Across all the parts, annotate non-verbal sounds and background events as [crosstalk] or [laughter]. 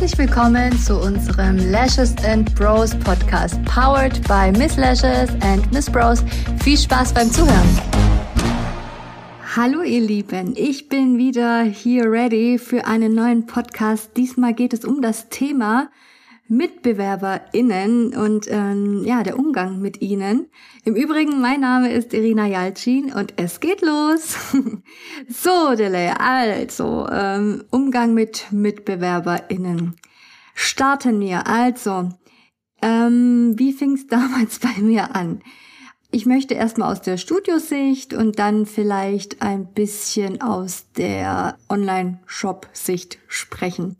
Herzlich willkommen zu unserem Lashes and Bros Podcast, powered by Miss Lashes and Miss Bros. Viel Spaß beim Zuhören. Hallo ihr Lieben, ich bin wieder hier ready für einen neuen Podcast. Diesmal geht es um das Thema MitbewerberInnen und ähm, ja, der Umgang mit ihnen. Im Übrigen, mein Name ist Irina Jalcin und es geht los. [laughs] so, Dele, also, ähm, Umgang mit MitbewerberInnen. Starten wir. Also, ähm, wie fing es [laughs] damals bei mir an? Ich möchte erstmal aus der Studiosicht und dann vielleicht ein bisschen aus der Online-Shop-Sicht sprechen.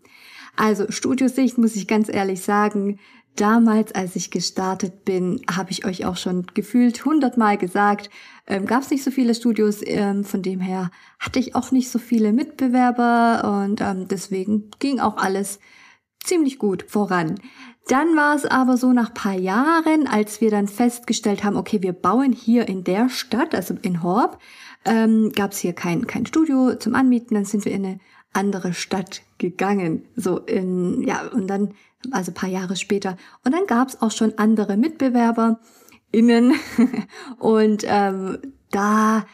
Also Studiosicht muss ich ganz ehrlich sagen, damals, als ich gestartet bin, habe ich euch auch schon gefühlt hundertmal gesagt, ähm, gab es nicht so viele Studios, ähm, von dem her hatte ich auch nicht so viele Mitbewerber und ähm, deswegen ging auch alles ziemlich gut voran. Dann war es aber so nach paar Jahren, als wir dann festgestellt haben, okay, wir bauen hier in der Stadt, also in Horb, ähm, gab es hier kein, kein Studio zum Anmieten, dann sind wir in eine andere Stadt gegangen. So in, ja, und dann, also paar Jahre später. Und dann gab es auch schon andere Mitbewerber innen. [laughs] und ähm, da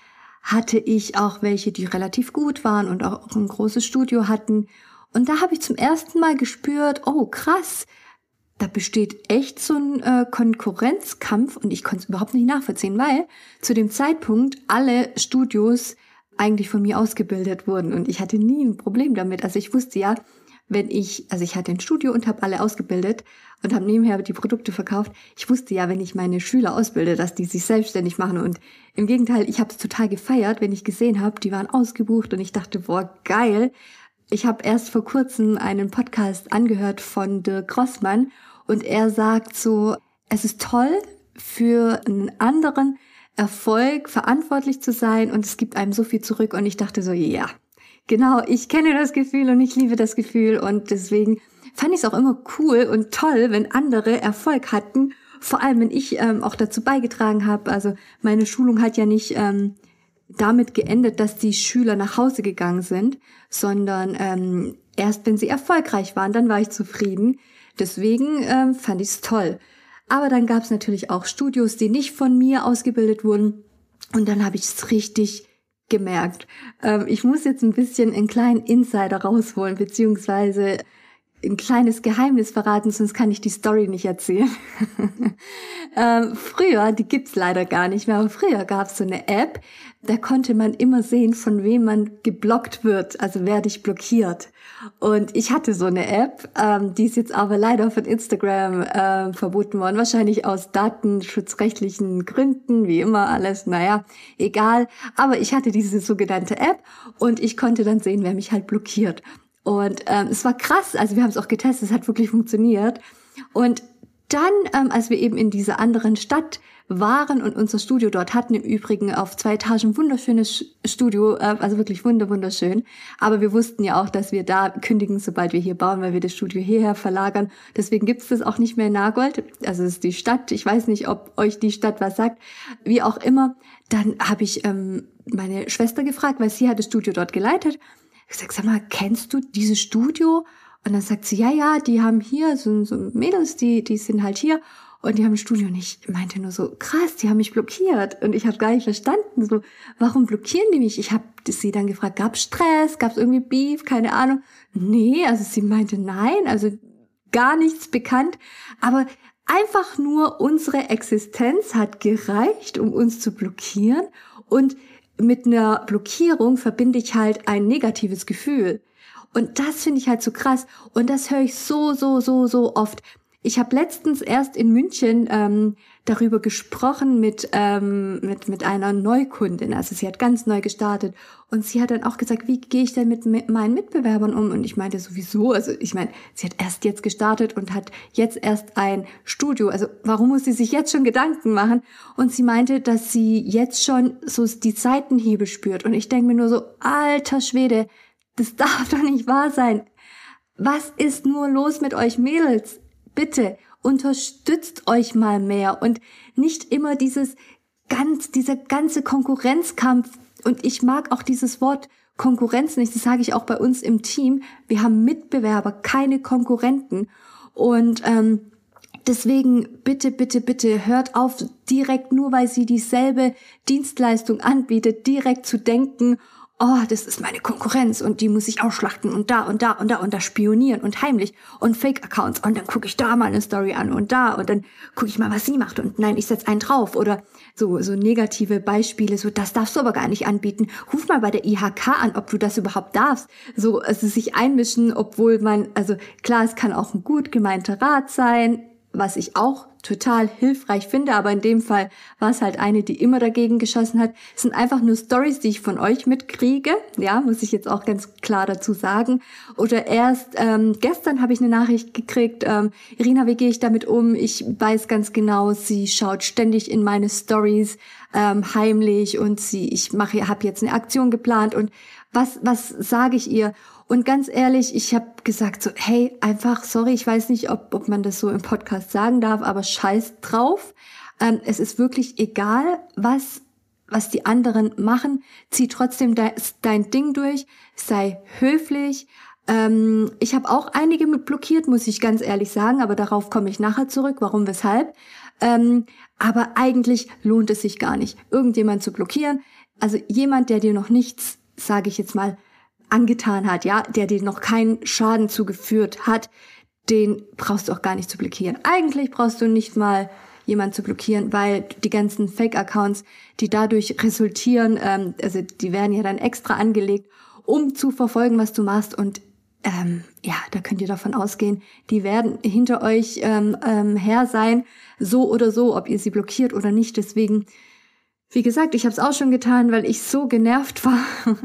hatte ich auch welche, die relativ gut waren und auch ein großes Studio hatten. Und da habe ich zum ersten Mal gespürt, oh krass, da besteht echt so ein äh, Konkurrenzkampf und ich konnte es überhaupt nicht nachvollziehen, weil zu dem Zeitpunkt alle Studios eigentlich von mir ausgebildet wurden und ich hatte nie ein Problem damit. Also ich wusste ja, wenn ich, also ich hatte ein Studio und habe alle ausgebildet und habe nebenher die Produkte verkauft. Ich wusste ja, wenn ich meine Schüler ausbilde, dass die sich selbstständig machen und im Gegenteil, ich habe es total gefeiert, wenn ich gesehen habe, die waren ausgebucht und ich dachte, boah, geil. Ich habe erst vor kurzem einen Podcast angehört von Dirk Grossmann und er sagt so, es ist toll für einen anderen, Erfolg verantwortlich zu sein und es gibt einem so viel zurück und ich dachte so, ja, genau, ich kenne das Gefühl und ich liebe das Gefühl und deswegen fand ich es auch immer cool und toll, wenn andere Erfolg hatten, vor allem wenn ich ähm, auch dazu beigetragen habe. Also meine Schulung hat ja nicht ähm, damit geendet, dass die Schüler nach Hause gegangen sind, sondern ähm, erst wenn sie erfolgreich waren, dann war ich zufrieden. Deswegen ähm, fand ich es toll. Aber dann gab es natürlich auch Studios, die nicht von mir ausgebildet wurden. Und dann habe ich es richtig gemerkt. Ähm, ich muss jetzt ein bisschen einen kleinen Insider rausholen, beziehungsweise ein kleines Geheimnis verraten, sonst kann ich die Story nicht erzählen. [laughs] ähm, früher, die gibt's leider gar nicht mehr, aber früher gab's so eine App, da konnte man immer sehen, von wem man geblockt wird, also wer dich blockiert. Und ich hatte so eine App, ähm, die ist jetzt aber leider von Instagram äh, verboten worden, wahrscheinlich aus datenschutzrechtlichen Gründen, wie immer alles, naja, egal. Aber ich hatte diese sogenannte App und ich konnte dann sehen, wer mich halt blockiert. Und ähm, es war krass, also wir haben es auch getestet, es hat wirklich funktioniert. Und dann, ähm, als wir eben in dieser anderen Stadt waren und unser Studio dort hatten, im Übrigen auf zwei Etagen wunderschönes Studio, äh, also wirklich wunder wunderschön. Aber wir wussten ja auch, dass wir da kündigen, sobald wir hier bauen, weil wir das Studio hierher verlagern. Deswegen gibt es das auch nicht mehr in Nagold. Also es ist die Stadt. Ich weiß nicht, ob euch die Stadt was sagt. Wie auch immer. Dann habe ich ähm, meine Schwester gefragt, weil sie hat das Studio dort geleitet. Ich sag, sag mal, kennst du dieses Studio? Und dann sagt sie, ja, ja, die haben hier so, so Mädels, die, die sind halt hier und die haben ein Studio und ich meinte nur so, krass, die haben mich blockiert. Und ich habe gar nicht verstanden, so, warum blockieren die mich? Ich habe sie dann gefragt, gab Stress, gab es irgendwie Beef, keine Ahnung. Nee, also sie meinte nein, also gar nichts bekannt. Aber einfach nur unsere Existenz hat gereicht, um uns zu blockieren. Und mit einer Blockierung verbinde ich halt ein negatives Gefühl. Und das finde ich halt so krass. Und das höre ich so, so, so, so oft. Ich habe letztens erst in München ähm, darüber gesprochen mit, ähm, mit, mit einer Neukundin. Also sie hat ganz neu gestartet und sie hat dann auch gesagt, wie gehe ich denn mit, mit meinen Mitbewerbern um? Und ich meinte sowieso, also ich meine, sie hat erst jetzt gestartet und hat jetzt erst ein Studio. Also warum muss sie sich jetzt schon Gedanken machen? Und sie meinte, dass sie jetzt schon so die Seitenhiebe spürt. Und ich denke mir nur so, alter Schwede, das [laughs] darf doch nicht wahr sein. Was ist nur los mit euch Mädels? bitte unterstützt euch mal mehr und nicht immer dieses ganz, dieser ganze Konkurrenzkampf und ich mag auch dieses Wort Konkurrenz nicht. Das sage ich auch bei uns im Team. Wir haben Mitbewerber, keine Konkurrenten. Und ähm, deswegen bitte, bitte, bitte hört auf, direkt nur weil sie dieselbe Dienstleistung anbietet, direkt zu denken, oh, das ist meine Konkurrenz und die muss ich ausschlachten und da und da und da und da spionieren und heimlich und Fake-Accounts und dann gucke ich da mal eine Story an und da und dann gucke ich mal, was sie macht und nein, ich setze einen drauf oder so, so negative Beispiele, so, das darfst du aber gar nicht anbieten. Ruf mal bei der IHK an, ob du das überhaupt darfst. So, also sich einmischen, obwohl man, also klar, es kann auch ein gut gemeinter Rat sein, was ich auch total hilfreich finde, aber in dem Fall war es halt eine, die immer dagegen geschossen hat. Es sind einfach nur Stories, die ich von euch mitkriege, ja, muss ich jetzt auch ganz klar dazu sagen. Oder erst ähm, gestern habe ich eine Nachricht gekriegt, ähm, Irina, wie gehe ich damit um? Ich weiß ganz genau, sie schaut ständig in meine Stories ähm, heimlich und sie, ich mache, habe jetzt eine Aktion geplant und was, was sage ich ihr? Und ganz ehrlich, ich habe gesagt so, hey, einfach, sorry, ich weiß nicht, ob, ob man das so im Podcast sagen darf, aber scheiß drauf. Ähm, es ist wirklich egal, was, was die anderen machen. Zieh trotzdem de dein Ding durch, sei höflich. Ähm, ich habe auch einige mit blockiert, muss ich ganz ehrlich sagen, aber darauf komme ich nachher zurück, warum, weshalb. Ähm, aber eigentlich lohnt es sich gar nicht, irgendjemand zu blockieren. Also jemand, der dir noch nichts, sage ich jetzt mal, angetan hat, ja, der dir noch keinen Schaden zugeführt hat, den brauchst du auch gar nicht zu blockieren. Eigentlich brauchst du nicht mal jemand zu blockieren, weil die ganzen Fake-Accounts, die dadurch resultieren, ähm, also die werden ja dann extra angelegt, um zu verfolgen, was du machst und ähm, ja, da könnt ihr davon ausgehen, die werden hinter euch ähm, ähm, her sein, so oder so, ob ihr sie blockiert oder nicht. Deswegen wie gesagt, ich habe es auch schon getan, weil ich so genervt war. [laughs]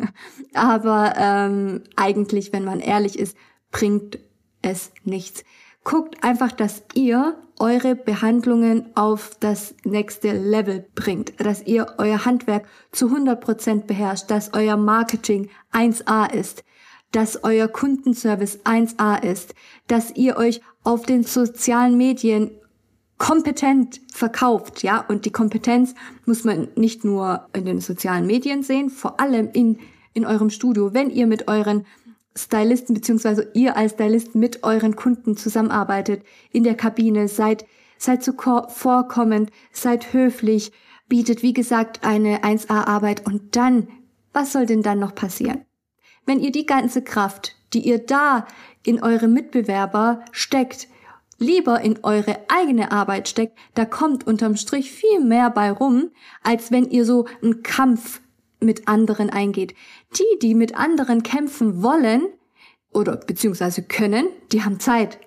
Aber ähm, eigentlich, wenn man ehrlich ist, bringt es nichts. Guckt einfach, dass ihr eure Behandlungen auf das nächste Level bringt, dass ihr euer Handwerk zu 100% beherrscht, dass euer Marketing 1A ist, dass euer Kundenservice 1A ist, dass ihr euch auf den sozialen Medien kompetent verkauft, ja, und die Kompetenz muss man nicht nur in den sozialen Medien sehen, vor allem in, in eurem Studio, wenn ihr mit euren Stylisten beziehungsweise ihr als Stylist mit euren Kunden zusammenarbeitet in der Kabine, seid, seid zuvorkommend, seid höflich, bietet wie gesagt eine 1A-Arbeit und dann, was soll denn dann noch passieren? Wenn ihr die ganze Kraft, die ihr da in eure Mitbewerber steckt, lieber in eure eigene Arbeit steckt, da kommt unterm Strich viel mehr bei rum, als wenn ihr so einen Kampf mit anderen eingeht. Die, die mit anderen kämpfen wollen oder beziehungsweise können, die haben Zeit.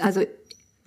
Also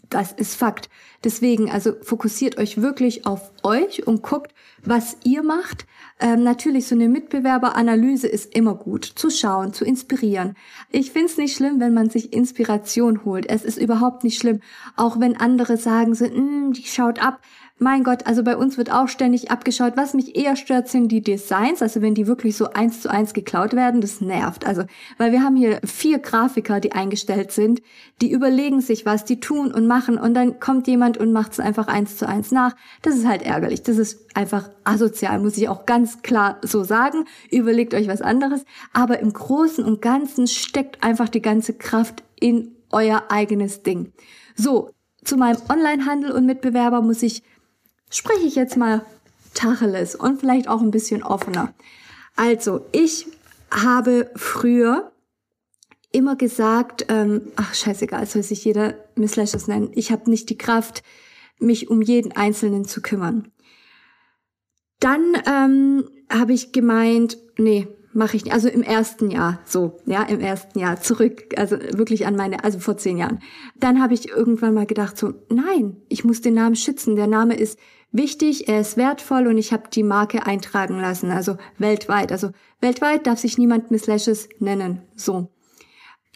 das ist Fakt. Deswegen, also fokussiert euch wirklich auf euch und guckt, was ihr macht. Ähm, natürlich, so eine Mitbewerberanalyse ist immer gut, zu schauen, zu inspirieren. Ich find's nicht schlimm, wenn man sich Inspiration holt. Es ist überhaupt nicht schlimm, auch wenn andere sagen so, mm, die schaut ab mein Gott, also bei uns wird auch ständig abgeschaut. Was mich eher stört, sind die Designs. Also wenn die wirklich so eins zu eins geklaut werden, das nervt. Also, weil wir haben hier vier Grafiker, die eingestellt sind, die überlegen sich was, die tun und machen und dann kommt jemand und macht es einfach eins zu eins nach. Das ist halt ärgerlich. Das ist einfach asozial, muss ich auch ganz klar so sagen. Überlegt euch was anderes. Aber im Großen und Ganzen steckt einfach die ganze Kraft in euer eigenes Ding. So, zu meinem Onlinehandel und Mitbewerber muss ich spreche ich jetzt mal Tacheles und vielleicht auch ein bisschen offener. Also, ich habe früher immer gesagt, ähm, ach scheißegal, soll sich jeder Miss Lashes nennen, ich habe nicht die Kraft, mich um jeden Einzelnen zu kümmern. Dann ähm, habe ich gemeint, nee, mache ich nicht. Also im ersten Jahr, so, ja, im ersten Jahr zurück, also wirklich an meine, also vor zehn Jahren. Dann habe ich irgendwann mal gedacht, so, nein, ich muss den Namen schützen. Der Name ist wichtig, er ist wertvoll und ich habe die Marke eintragen lassen, also weltweit. Also weltweit darf sich niemand Miss Lashes nennen. So.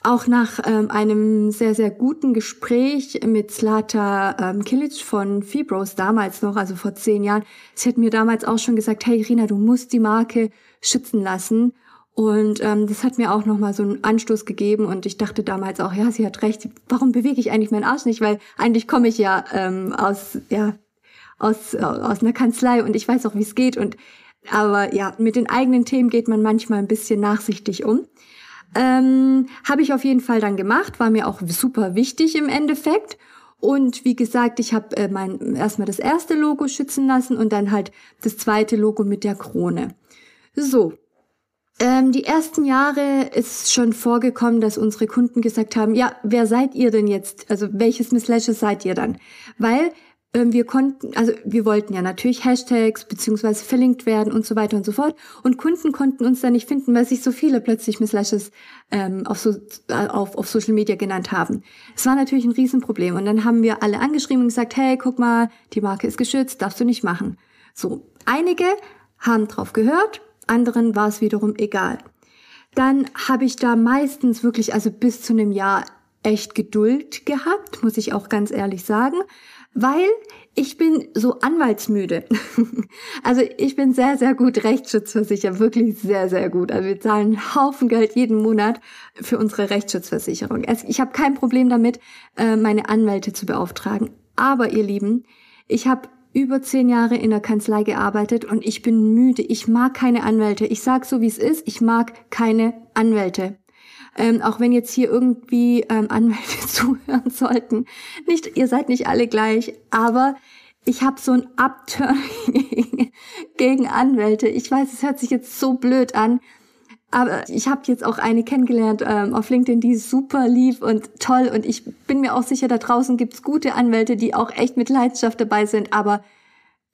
Auch nach ähm, einem sehr, sehr guten Gespräch mit Slata ähm, Kilic von Fibros damals noch, also vor zehn Jahren, sie hat mir damals auch schon gesagt, hey Irina, du musst die Marke schützen lassen. Und ähm, das hat mir auch nochmal so einen Anstoß gegeben und ich dachte damals auch, ja, sie hat recht, warum bewege ich eigentlich meinen Arsch nicht? Weil eigentlich komme ich ja ähm, aus, ja, aus, aus einer Kanzlei und ich weiß auch, wie es geht. Und Aber ja, mit den eigenen Themen geht man manchmal ein bisschen nachsichtig um. Ähm, Habe ich auf jeden Fall dann gemacht, war mir auch super wichtig im Endeffekt. Und wie gesagt, ich habe äh, mein erstmal das erste Logo schützen lassen und dann halt das zweite Logo mit der Krone. So. Ähm, die ersten Jahre ist schon vorgekommen, dass unsere Kunden gesagt haben, ja, wer seid ihr denn jetzt? Also welches Miss Lashes seid ihr dann? Weil wir konnten, also wir wollten ja natürlich Hashtags beziehungsweise verlinkt werden und so weiter und so fort. Und Kunden konnten uns da nicht finden, weil sich so viele plötzlich Miss Lashes ähm, auf, so, äh, auf, auf Social Media genannt haben. Es war natürlich ein Riesenproblem. Und dann haben wir alle angeschrieben und gesagt, hey, guck mal, die Marke ist geschützt, darfst du nicht machen. So, einige haben drauf gehört, anderen war es wiederum egal. Dann habe ich da meistens wirklich, also bis zu einem Jahr echt Geduld gehabt, muss ich auch ganz ehrlich sagen weil ich bin so anwaltsmüde. [laughs] also ich bin sehr, sehr gut rechtsschutzversichert, wirklich sehr, sehr gut. Also wir zahlen einen Haufen Geld jeden Monat für unsere Rechtsschutzversicherung. Ich habe kein Problem damit, äh, meine Anwälte zu beauftragen. Aber ihr Lieben, ich habe über zehn Jahre in der Kanzlei gearbeitet und ich bin müde. Ich mag keine Anwälte. Ich sag so, wie es ist. Ich mag keine Anwälte. Ähm, auch wenn jetzt hier irgendwie ähm, Anwälte [laughs] zuhören sollten. Nicht, ihr seid nicht alle gleich, aber ich habe so ein Upturn [laughs] gegen Anwälte. Ich weiß, es hört sich jetzt so blöd an, aber ich habe jetzt auch eine kennengelernt ähm, auf LinkedIn, die super lief und toll. Und ich bin mir auch sicher, da draußen gibt's gute Anwälte, die auch echt mit Leidenschaft dabei sind. Aber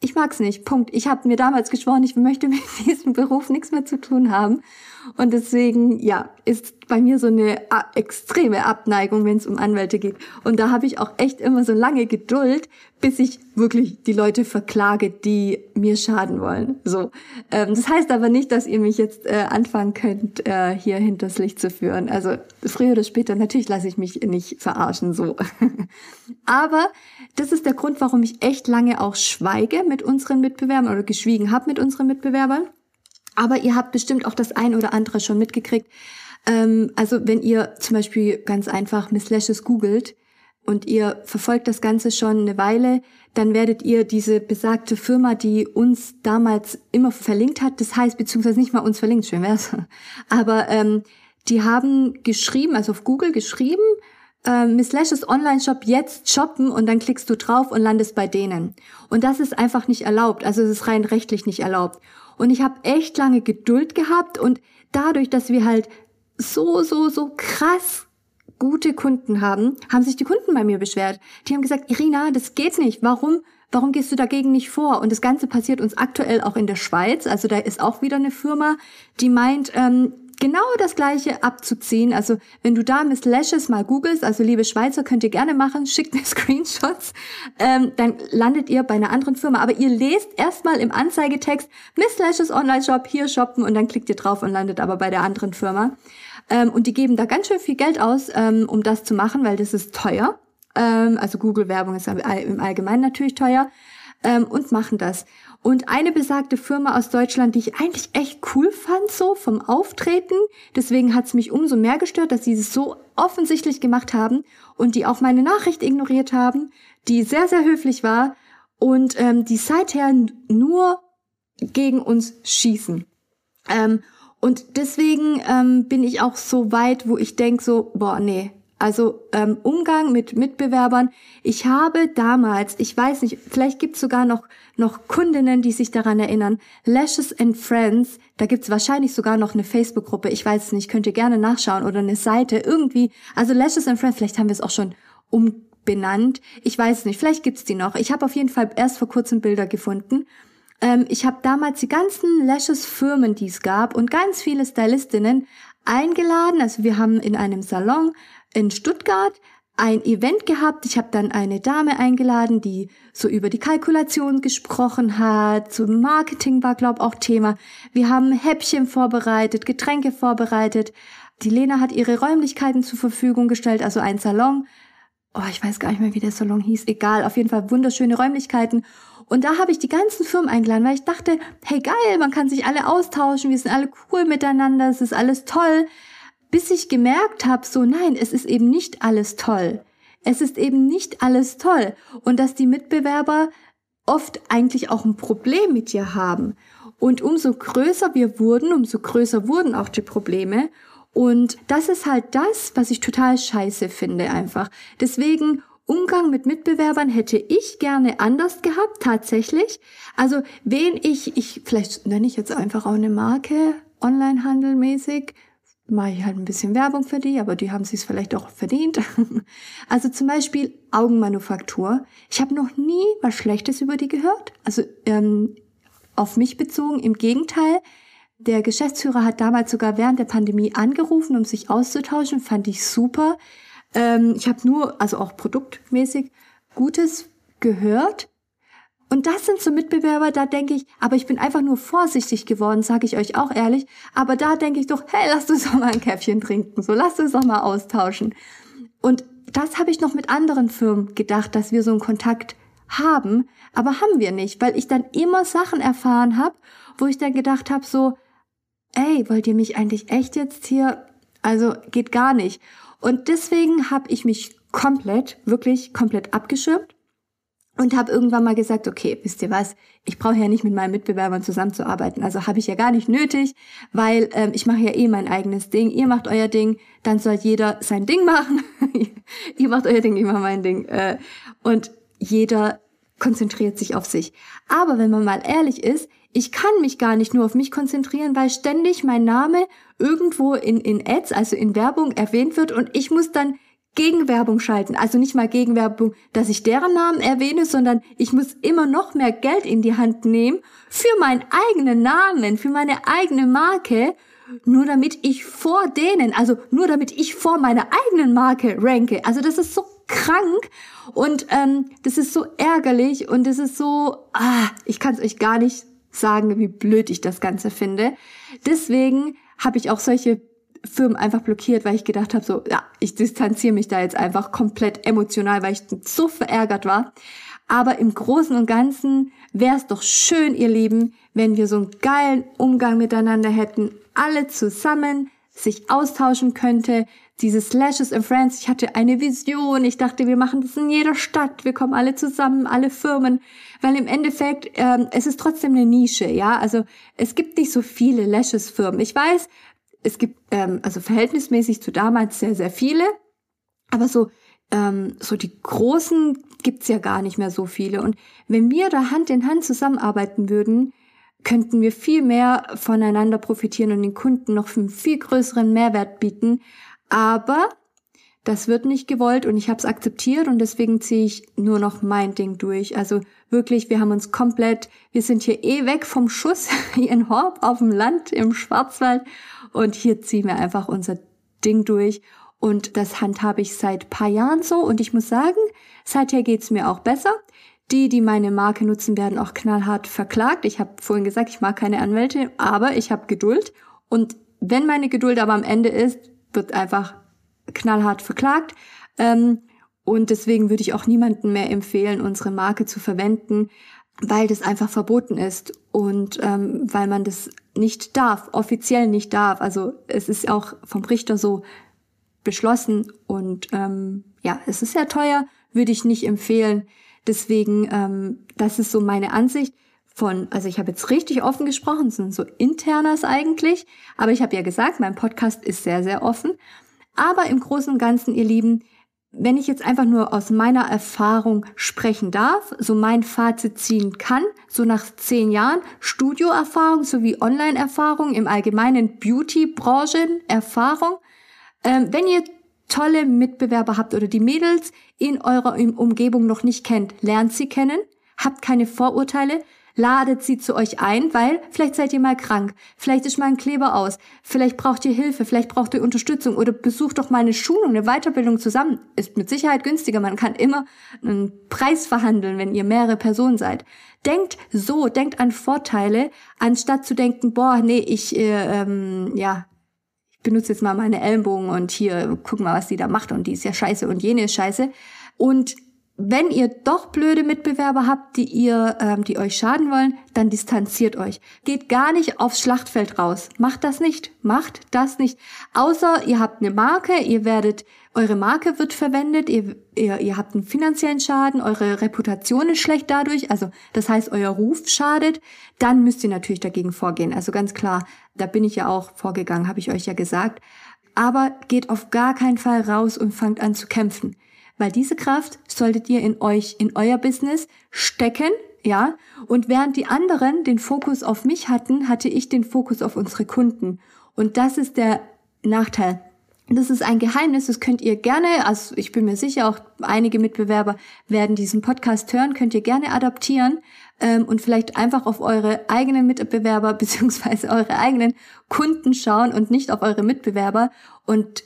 ich mag's nicht. Punkt. Ich habe mir damals geschworen, ich möchte mit [laughs] diesem Beruf nichts mehr zu tun haben. Und deswegen, ja, ist bei mir so eine extreme Abneigung, wenn es um Anwälte geht. Und da habe ich auch echt immer so lange Geduld, bis ich wirklich die Leute verklage, die mir schaden wollen. So, ähm, das heißt aber nicht, dass ihr mich jetzt äh, anfangen könnt, äh, hier hinters Licht zu führen. Also früher oder später, natürlich lasse ich mich nicht verarschen. So, [laughs] aber das ist der Grund, warum ich echt lange auch schweige mit unseren Mitbewerbern oder geschwiegen habe mit unseren Mitbewerbern aber ihr habt bestimmt auch das ein oder andere schon mitgekriegt. Ähm, also wenn ihr zum Beispiel ganz einfach Miss Lashes googelt und ihr verfolgt das Ganze schon eine Weile, dann werdet ihr diese besagte Firma, die uns damals immer verlinkt hat, das heißt, beziehungsweise nicht mal uns verlinkt, schön wär's, [laughs] aber ähm, die haben geschrieben, also auf Google geschrieben, äh, Miss Lashes Online-Shop jetzt shoppen und dann klickst du drauf und landest bei denen. Und das ist einfach nicht erlaubt, also es ist rein rechtlich nicht erlaubt. Und ich habe echt lange Geduld gehabt und dadurch, dass wir halt so, so, so krass gute Kunden haben, haben sich die Kunden bei mir beschwert. Die haben gesagt, Irina, das geht nicht. Warum? Warum gehst du dagegen nicht vor? Und das Ganze passiert uns aktuell auch in der Schweiz. Also da ist auch wieder eine Firma, die meint, ähm, genau das gleiche abzuziehen. Also wenn du da Miss Lashes mal googelst, also liebe Schweizer, könnt ihr gerne machen, [laughs] schickt mir Screenshots, ähm, dann landet ihr bei einer anderen Firma. Aber ihr lest erstmal im Anzeigetext Miss Lashes Online Shop, hier shoppen und dann klickt ihr drauf und landet aber bei der anderen Firma. Ähm, und die geben da ganz schön viel Geld aus, ähm, um das zu machen, weil das ist teuer. Ähm, also Google-Werbung ist im Allgemeinen natürlich teuer. Ähm, und machen das. Und eine besagte Firma aus Deutschland, die ich eigentlich echt cool fand, so vom Auftreten. Deswegen hat es mich umso mehr gestört, dass sie es so offensichtlich gemacht haben und die auch meine Nachricht ignoriert haben, die sehr, sehr höflich war und ähm, die seither nur gegen uns schießen. Ähm, und deswegen ähm, bin ich auch so weit, wo ich denk so, boah, nee, also ähm, Umgang mit Mitbewerbern. Ich habe damals, ich weiß nicht, vielleicht gibt's sogar noch, noch Kundinnen, die sich daran erinnern, Lashes and Friends, da gibt's wahrscheinlich sogar noch eine Facebook-Gruppe, ich weiß es nicht, könnt ihr gerne nachschauen oder eine Seite, irgendwie. Also Lashes and Friends, vielleicht haben wir es auch schon umbenannt. Ich weiß es nicht, vielleicht gibt's die noch. Ich habe auf jeden Fall erst vor kurzem Bilder gefunden. Ähm, ich habe damals die ganzen Lashes-Firmen, die es gab und ganz viele Stylistinnen eingeladen. Also wir haben in einem Salon in Stuttgart ein Event gehabt. Ich habe dann eine Dame eingeladen, die so über die Kalkulation gesprochen hat. Zum Marketing war, glaube auch Thema. Wir haben Häppchen vorbereitet, Getränke vorbereitet. Die Lena hat ihre Räumlichkeiten zur Verfügung gestellt, also ein Salon. Oh, ich weiß gar nicht mehr, wie der Salon hieß. Egal, auf jeden Fall wunderschöne Räumlichkeiten. Und da habe ich die ganzen Firmen eingeladen, weil ich dachte, hey geil, man kann sich alle austauschen, wir sind alle cool miteinander, es ist alles toll bis ich gemerkt habe, so nein, es ist eben nicht alles toll. Es ist eben nicht alles toll und dass die Mitbewerber oft eigentlich auch ein Problem mit dir haben. Und umso größer wir wurden, umso größer wurden auch die Probleme. Und das ist halt das, was ich total scheiße finde einfach. Deswegen Umgang mit Mitbewerbern hätte ich gerne anders gehabt, tatsächlich. Also, wen ich, ich, vielleicht nenne ich jetzt einfach auch eine Marke, Onlinehandelmäßig, mache ich halt ein bisschen Werbung für die, aber die haben sich vielleicht auch verdient. [laughs] Also zum Beispiel Augenmanufaktur. Ich habe noch nie was Schlechtes über die gehört. Also ähm, auf mich bezogen. Im Gegenteil, der Geschäftsführer hat damals sogar während der Pandemie angerufen, um sich auszutauschen. Fand ich super. Ähm, ich habe nur, also auch produktmäßig, Gutes gehört. Und das sind so Mitbewerber, da denke ich, aber ich bin einfach nur vorsichtig geworden, sage ich euch auch ehrlich. Aber da denke ich doch, hey, lasst uns doch mal ein Käffchen trinken, so lasst uns doch mal austauschen. Und das habe ich noch mit anderen Firmen gedacht, dass wir so einen Kontakt haben, aber haben wir nicht, weil ich dann immer Sachen erfahren habe, wo ich dann gedacht habe, so, ey, wollt ihr mich eigentlich echt jetzt hier? Also geht gar nicht. Und deswegen habe ich mich komplett, wirklich komplett abgeschirmt und habe irgendwann mal gesagt, okay, wisst ihr was, ich brauche ja nicht mit meinen Mitbewerbern zusammenzuarbeiten. Also habe ich ja gar nicht nötig, weil ähm, ich mache ja eh mein eigenes Ding. Ihr macht euer Ding, dann soll jeder sein Ding machen. [laughs] ihr macht euer Ding, ich mache mein Ding. Äh, und jeder konzentriert sich auf sich. Aber wenn man mal ehrlich ist, ich kann mich gar nicht nur auf mich konzentrieren, weil ständig mein Name irgendwo in, in Ads, also in Werbung erwähnt wird und ich muss dann Gegenwerbung schalten. Also nicht mal Gegenwerbung, dass ich deren Namen erwähne, sondern ich muss immer noch mehr Geld in die Hand nehmen für meinen eigenen Namen, für meine eigene Marke, nur damit ich vor denen, also nur damit ich vor meiner eigenen Marke ranke. Also das ist so krank und ähm, das ist so ärgerlich und das ist so, ah, ich kann es euch gar nicht sagen, wie blöd ich das Ganze finde. Deswegen habe ich auch solche Firmen einfach blockiert, weil ich gedacht habe, so, ja, ich distanziere mich da jetzt einfach komplett emotional, weil ich so verärgert war. Aber im Großen und Ganzen wäre es doch schön, ihr Lieben, wenn wir so einen geilen Umgang miteinander hätten, alle zusammen sich austauschen könnte. Diese Slashes and Friends, ich hatte eine Vision, ich dachte, wir machen das in jeder Stadt, wir kommen alle zusammen, alle Firmen, weil im Endeffekt, ähm, es ist trotzdem eine Nische, ja, also es gibt nicht so viele Lashes-Firmen. Ich weiß, es gibt ähm, also verhältnismäßig zu damals sehr, sehr viele, aber so, ähm, so die großen gibt's ja gar nicht mehr so viele. Und wenn wir da Hand in Hand zusammenarbeiten würden, könnten wir viel mehr voneinander profitieren und den Kunden noch einen viel größeren Mehrwert bieten. Aber das wird nicht gewollt und ich habe es akzeptiert und deswegen ziehe ich nur noch mein Ding durch. Also wirklich, wir haben uns komplett, wir sind hier eh weg vom Schuss [laughs] hier in Horb auf dem Land im Schwarzwald und hier ziehen wir einfach unser Ding durch. Und das handhabe ich seit paar Jahren so. Und ich muss sagen, seither geht's mir auch besser. Die, die meine Marke nutzen, werden auch knallhart verklagt. Ich habe vorhin gesagt, ich mag keine Anwälte, aber ich habe Geduld. Und wenn meine Geduld aber am Ende ist, wird einfach knallhart verklagt. Ähm, und deswegen würde ich auch niemandem mehr empfehlen, unsere Marke zu verwenden, weil das einfach verboten ist und ähm, weil man das nicht darf, offiziell nicht darf. Also es ist auch vom Richter so beschlossen und ähm, ja, es ist sehr teuer, würde ich nicht empfehlen. Deswegen, ähm, das ist so meine Ansicht von, also ich habe jetzt richtig offen gesprochen, sind so internas eigentlich, aber ich habe ja gesagt, mein Podcast ist sehr, sehr offen. Aber im Großen und Ganzen, ihr Lieben, wenn ich jetzt einfach nur aus meiner Erfahrung sprechen darf, so mein Fazit ziehen kann, so nach zehn Jahren Studioerfahrung sowie Online-Erfahrung im allgemeinen Beauty-Branchen-Erfahrung, ähm, wenn ihr tolle Mitbewerber habt oder die Mädels in eurer Umgebung noch nicht kennt, lernt sie kennen, habt keine Vorurteile, ladet sie zu euch ein, weil vielleicht seid ihr mal krank, vielleicht ist mal ein Kleber aus, vielleicht braucht ihr Hilfe, vielleicht braucht ihr Unterstützung oder besucht doch mal eine Schulung, eine Weiterbildung zusammen. Ist mit Sicherheit günstiger. Man kann immer einen Preis verhandeln, wenn ihr mehrere Personen seid. Denkt so, denkt an Vorteile, anstatt zu denken, boah, nee, ich, äh, ähm, ja, ich benutze jetzt mal meine Ellenbogen und hier, guck mal, was die da macht und die ist ja scheiße und jene ist scheiße. Und wenn ihr doch blöde Mitbewerber habt, die ihr, ähm, die euch schaden wollen, dann distanziert euch. Geht gar nicht aufs Schlachtfeld raus. Macht das nicht. Macht das nicht. Außer ihr habt eine Marke, ihr werdet, eure Marke wird verwendet, ihr, ihr, ihr habt einen finanziellen Schaden, eure Reputation ist schlecht dadurch, also das heißt, euer Ruf schadet, dann müsst ihr natürlich dagegen vorgehen. Also ganz klar, da bin ich ja auch vorgegangen, habe ich euch ja gesagt. Aber geht auf gar keinen Fall raus und fangt an zu kämpfen. Weil diese Kraft solltet ihr in euch, in euer Business stecken, ja. Und während die anderen den Fokus auf mich hatten, hatte ich den Fokus auf unsere Kunden. Und das ist der Nachteil. Das ist ein Geheimnis, das könnt ihr gerne, also ich bin mir sicher, auch einige Mitbewerber werden diesen Podcast hören, könnt ihr gerne adaptieren ähm, und vielleicht einfach auf eure eigenen Mitbewerber [laughs] beziehungsweise eure eigenen Kunden schauen und nicht auf eure Mitbewerber. Und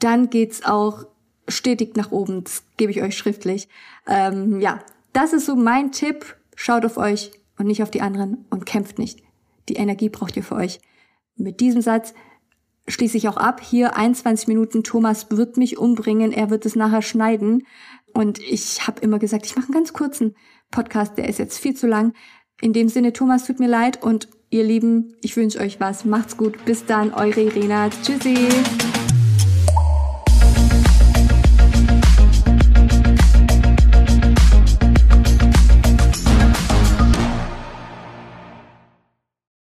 dann geht's auch stetig nach oben. Das gebe ich euch schriftlich. Ähm, ja, das ist so mein Tipp. Schaut auf euch und nicht auf die anderen und kämpft nicht. Die Energie braucht ihr für euch. Mit diesem Satz schließe ich auch ab. Hier 21 Minuten. Thomas wird mich umbringen. Er wird es nachher schneiden. Und ich habe immer gesagt, ich mache einen ganz kurzen Podcast. Der ist jetzt viel zu lang. In dem Sinne, Thomas, tut mir leid. Und ihr Lieben, ich wünsche euch was. Macht's gut. Bis dann. Eure Irena. Tschüssi.